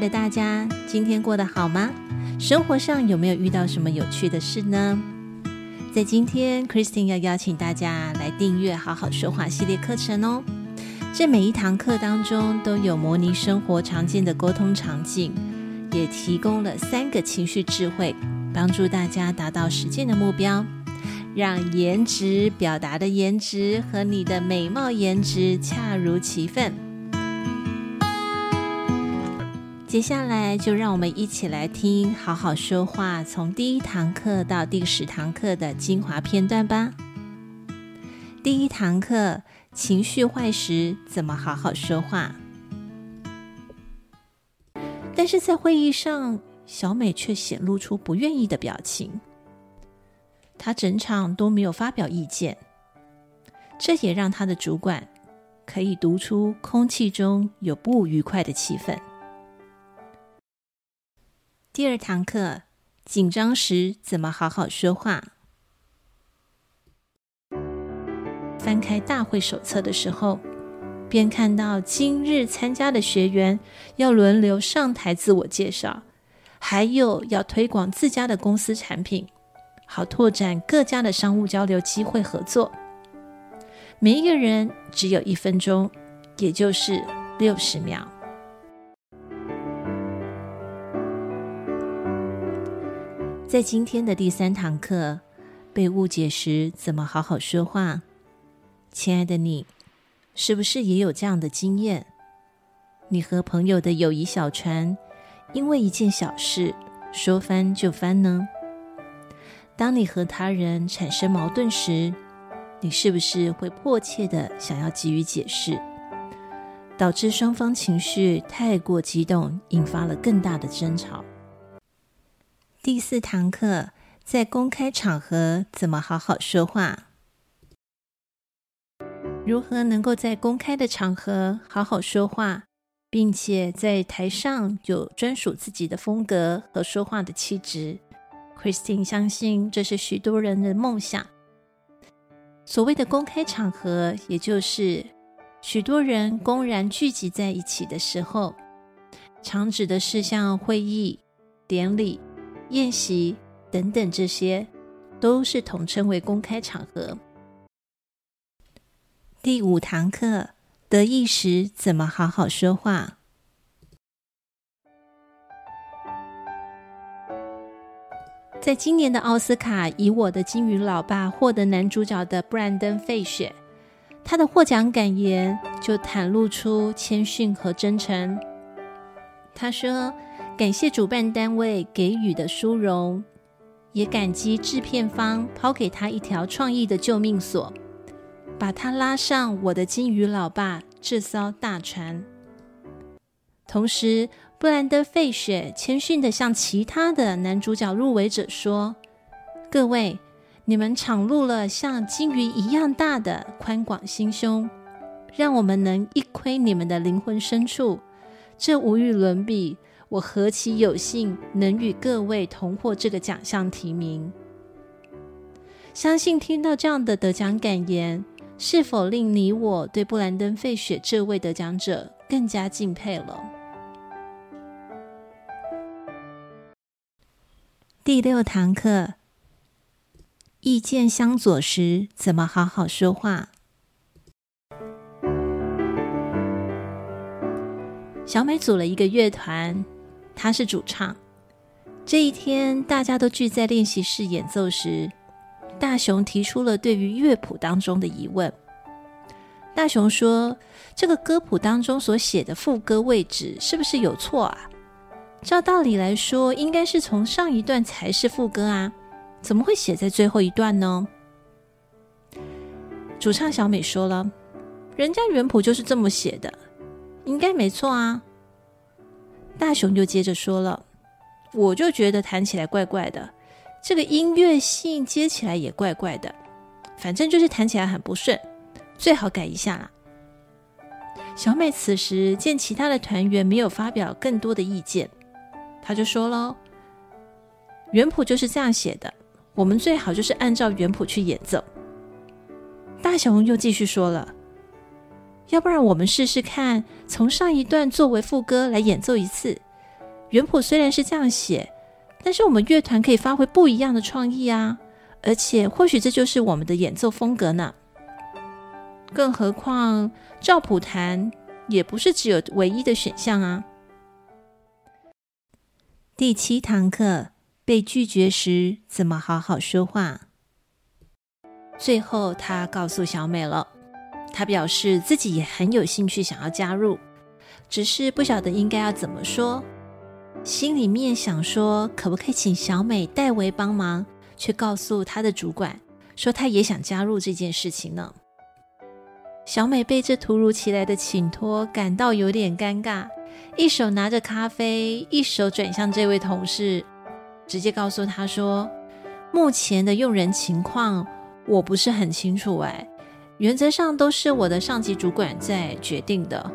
的大家，今天过得好吗？生活上有没有遇到什么有趣的事呢？在今天，Christine 要邀请大家来订阅“好好说话”系列课程哦。这每一堂课当中都有模拟生活常见的沟通场景，也提供了三个情绪智慧，帮助大家达到实践的目标，让颜值表达的颜值和你的美貌颜值恰如其分。接下来就让我们一起来听好好说话，从第一堂课到第十堂课的精华片段吧。第一堂课：情绪坏时怎么好好说话？但是在会议上，小美却显露出不愿意的表情。她整场都没有发表意见，这也让她的主管可以读出空气中有不愉快的气氛。第二堂课，紧张时怎么好好说话？翻开大会手册的时候，便看到今日参加的学员要轮流上台自我介绍，还有要推广自家的公司产品，好拓展各家的商务交流机会合作。每一个人只有一分钟，也就是六十秒。在今天的第三堂课，被误解时怎么好好说话？亲爱的你，是不是也有这样的经验？你和朋友的友谊小船，因为一件小事说翻就翻呢？当你和他人产生矛盾时，你是不是会迫切地想要给予解释，导致双方情绪太过激动，引发了更大的争吵？第四堂课，在公开场合怎么好好说话？如何能够在公开的场合好好说话，并且在台上有专属自己的风格和说话的气质？Christine 相信这是许多人的梦想。所谓的公开场合，也就是许多人公然聚集在一起的时候，常指的是像会议、典礼。宴席等等，这些都是统称为公开场合。第五堂课，得意时怎么好好说话？在今年的奥斯卡，以《我的金鱼老爸》获得男主角的布兰登·费雪，他的获奖感言就袒露出谦逊和真诚。他说。感谢主办单位给予的殊荣，也感激制片方抛给他一条创意的救命索，把他拉上我的金鱼老爸这艘大船。同时，布兰德·费雪谦逊地向其他的男主角入围者说：“各位，你们敞露了像金鱼一样大的宽广心胸，让我们能一窥你们的灵魂深处，这无与伦比。”我何其有幸能与各位同获这个奖项提名！相信听到这样的得奖感言，是否令你我对布兰登·费雪这位得奖者更加敬佩了？第六堂课，意见相左时怎么好好说话？小美组了一个乐团。他是主唱。这一天，大家都聚在练习室演奏时，大雄提出了对于乐谱当中的疑问。大雄说：“这个歌谱当中所写的副歌位置是不是有错啊？照道理来说，应该是从上一段才是副歌啊，怎么会写在最后一段呢？”主唱小美说了：“人家原谱就是这么写的，应该没错啊。”大雄就接着说了：“我就觉得弹起来怪怪的，这个音乐性接起来也怪怪的，反正就是弹起来很不顺，最好改一下啦。小美此时见其他的团员没有发表更多的意见，她就说喽：“原谱就是这样写的，我们最好就是按照原谱去演奏。”大雄又继续说了：“要不然我们试试看，从上一段作为副歌来演奏一次。原谱虽然是这样写，但是我们乐团可以发挥不一样的创意啊！而且或许这就是我们的演奏风格呢。更何况赵谱弹也不是只有唯一的选项啊。”第七堂课，被拒绝时怎么好好说话。最后，他告诉小美了，他表示自己也很有兴趣想要加入，只是不晓得应该要怎么说，心里面想说可不可以请小美代为帮忙，却告诉他的主管说他也想加入这件事情呢。小美被这突如其来的请托感到有点尴尬，一手拿着咖啡，一手转向这位同事，直接告诉他说，目前的用人情况。我不是很清楚哎，原则上都是我的上级主管在决定的。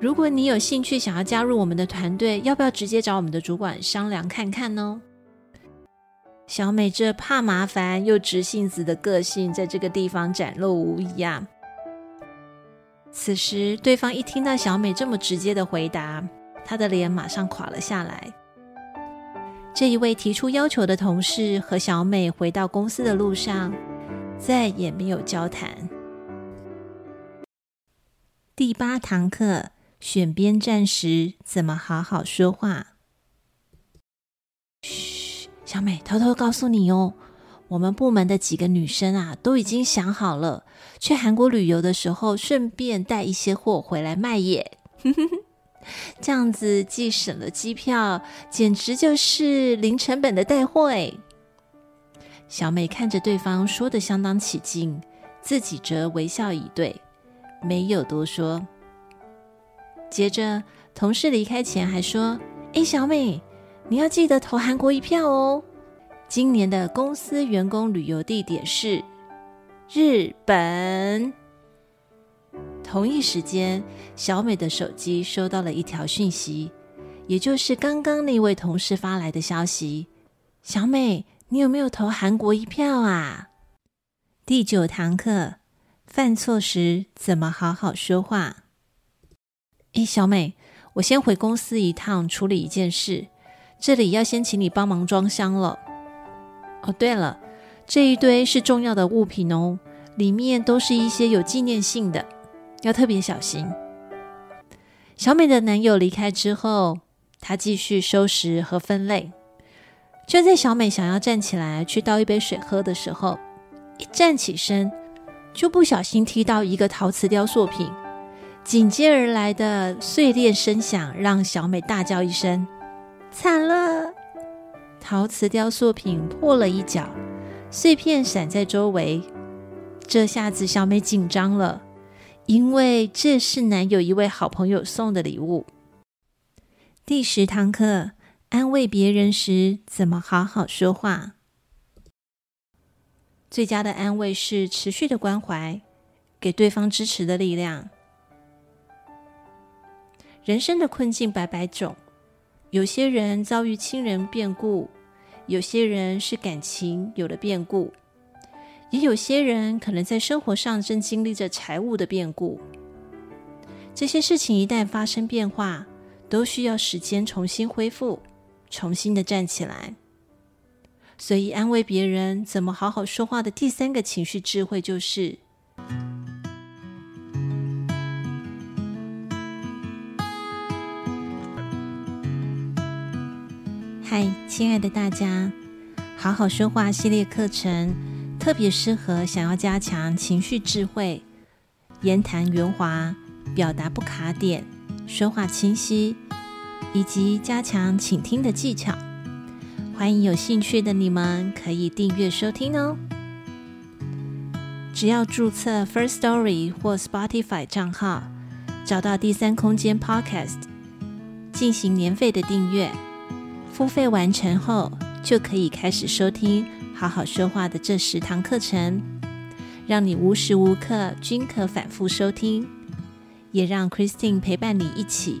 如果你有兴趣想要加入我们的团队，要不要直接找我们的主管商量看看呢？小美这怕麻烦又直性子的个性，在这个地方展露无遗啊。此时，对方一听到小美这么直接的回答，他的脸马上垮了下来。这一位提出要求的同事和小美回到公司的路上，再也没有交谈。第八堂课，选边站时怎么好好说话？嘘，小美，偷偷告诉你哦，我们部门的几个女生啊，都已经想好了，去韩国旅游的时候，顺便带一些货回来卖耶。这样子既省了机票，简直就是零成本的带货哎！小美看着对方说得相当起劲，自己则微笑以对，没有多说。接着，同事离开前还说：“哎，小美，你要记得投韩国一票哦！今年的公司员工旅游地点是日本。”同一时间，小美的手机收到了一条讯息，也就是刚刚那位同事发来的消息。小美，你有没有投韩国一票啊？第九堂课，犯错时怎么好好说话？诶，小美，我先回公司一趟处理一件事，这里要先请你帮忙装箱了。哦，对了，这一堆是重要的物品哦，里面都是一些有纪念性的。要特别小心。小美的男友离开之后，她继续收拾和分类。就在小美想要站起来去倒一杯水喝的时候，一站起身就不小心踢到一个陶瓷雕塑品，紧接而来的碎裂声响让小美大叫一声：“惨了！”陶瓷雕塑品破了一角，碎片散在周围。这下子小美紧张了。因为这是男友一位好朋友送的礼物。第十堂课，安慰别人时怎么好好说话？最佳的安慰是持续的关怀，给对方支持的力量。人生的困境百百种，有些人遭遇亲人变故，有些人是感情有了变故。也有些人可能在生活上正经历着财务的变故，这些事情一旦发生变化，都需要时间重新恢复，重新的站起来。所以，安慰别人怎么好好说话的第三个情绪智慧就是：嗨，亲爱的大家，好好说话系列课程。特别适合想要加强情绪智慧、言谈圆滑、表达不卡点、说话清晰，以及加强倾听的技巧。欢迎有兴趣的你们可以订阅收听哦。只要注册 First Story 或 Spotify 账号，找到第三空间 Podcast，进行年费的订阅，付费完成后，就可以开始收听好好说话的这十堂课程，让你无时无刻均可反复收听，也让 Christine 陪伴你一起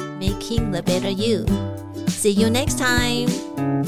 Terrific，Making the Better you. See you next time.